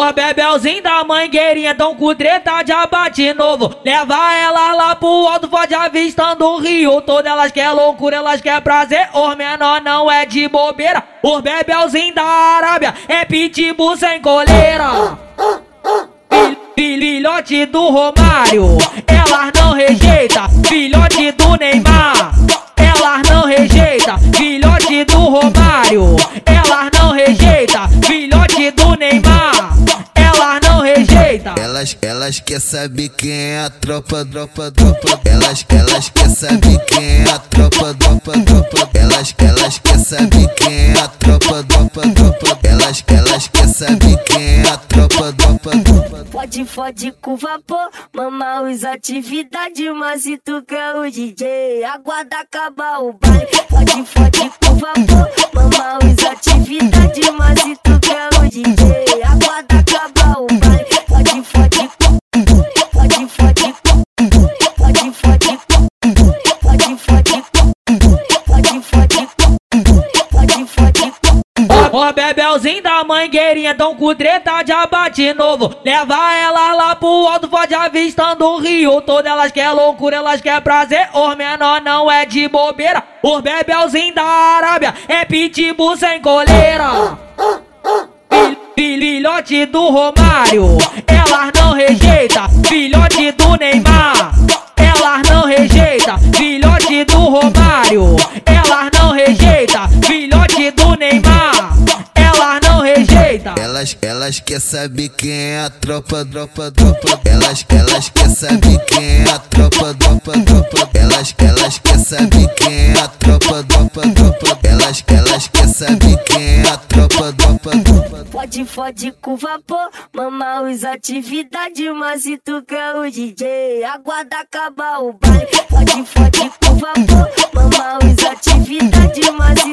Ó, Bebelzinho da mangueirinha, tão com treta de abate novo. Leva elas lá pro alto, pode avistando o rio. Todas elas quer loucura, elas quer prazer. Os menor não é de bobeira. Os Bebelzinho da Arábia é pitbull sem coleira. Filhote do Romário, elas não rejeita. Filhote do Neymar, Elas, elas quer saber quem é a tropa, tropa, tropa. Elas, elas quer saber quem é a tropa, tropa, tropa. Elas, elas quer saber quem é a tropa, tropa, tropa. Elas, elas quer saber quem é a tropa, tropa, tropa. Pode, fode com vapor, mama usa atividade, mas se tu quer o DJ, aguarda acabar o baile. Pode, fode com vapor, Ó, Bebelzinho da mangueirinha, tão com treta de abate novo. Leva elas lá pro alto, pode avistando o rio. Todas elas quer loucura, elas quer prazer. Os menor não é de bobeira. Os Bebelzinho da Arábia é pitbull sem coleira. Filhote do Romário, elas não rejeita. Filhote do Neymar, elas não rejeita. Filhote do Romário, Elas, elas quer saber quem é a tropa, tropa, tropa. Elas, elas quer saber quem é a tropa, tropa, tropa. Elas, elas quer saber quem é a tropa, tropa, tropa. Elas, elas quer saber quem é a tropa, tropa, tropa. Pode, fode com vapor, mama usa atividade, mas se tu quer o DJ, aguarda acabar o baile. Pode, fode com vapor, mama usa atividade, mas